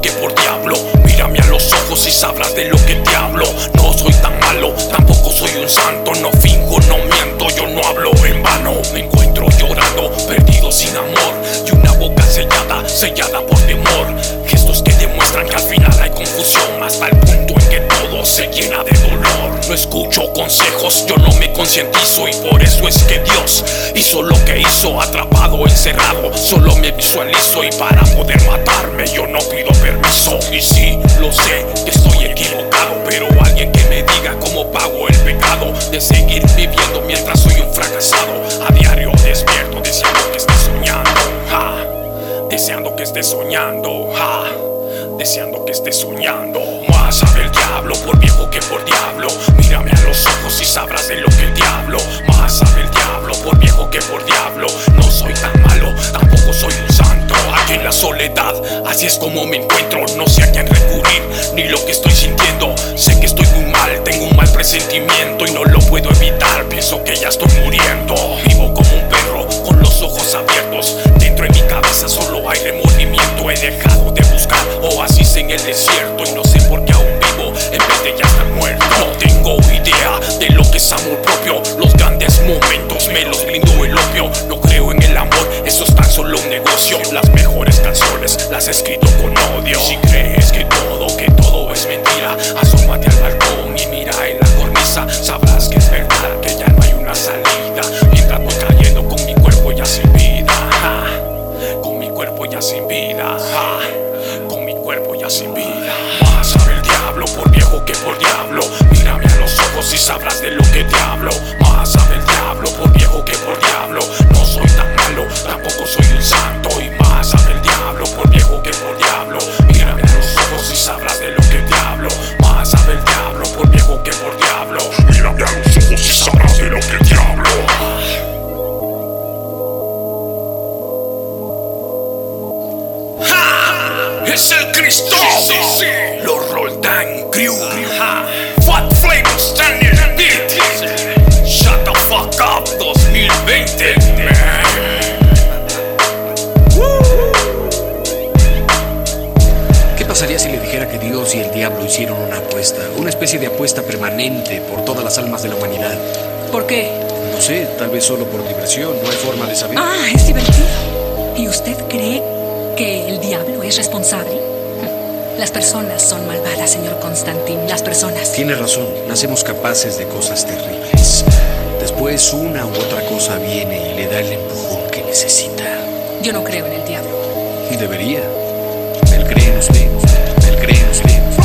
que por diablo. Mírame a los ojos y sabrás de lo que te hablo. No soy tan malo, tampoco soy un santo. No fingo, no miento, yo no hablo en vano. Me encuentro llorando, perdido sin amor. Y una boca sellada, sellada por temor. Gestos que demuestran que al final hay confusión. Hasta el punto en que todo se llena de dolor. No escucho consejos, yo no me concientizo. Y por eso es que Dios hizo lo que hizo. Atrapado, encerrado, solo me visualizo. Y para poder matarme, yo no pido Y sí, lo sé, que estoy equivocado. Pero alguien que me diga cómo pago el pecado de seguir viviendo mientras soy un fracasado. A diario despierto deseando que esté soñando. Deseando que esté soñando. Deseando que esté soñando. Más sabe el diablo por viejo que por diablo. Mírame a los ojos y sabrás de lo que soledad, así es como me encuentro. No sé a quién recurrir, ni lo que estoy sintiendo. Sé que estoy muy mal, tengo un mal presentimiento y no lo puedo evitar. Pienso que ya estoy muriendo. Vivo como un perro con los ojos abiertos. Dentro de mi cabeza solo hay remordimiento. He dejado de buscar oasis en el desierto y no sé por qué aún vivo en vez de ya estar muerto. No tengo idea de lo que es amor propio. Los grandes momentos me los brindó el opio. No creo en el amor, eso es tan solo un negocio. Las escrito con odio. Si crees Cristo. Los Roldán Crew. Fat Flavor Standard Beat. Shut the fuck up 2020. man. ¿Qué pasaría si le dijera que Dios y el diablo hicieron una apuesta? Una especie de apuesta permanente por todas las almas de la humanidad. ¿Por qué? No sé, tal vez solo por diversión, no hay forma de saber. Ah, es divertido. ¿Y usted cree que el diablo es responsable? Las personas son malvadas, señor Constantin. Las personas. Tiene razón, nacemos capaces de cosas terribles. Después una u otra cosa viene y le da el empujón que necesita. Yo no creo en el diablo. Y debería. Él cree en usted. Él cree en usted.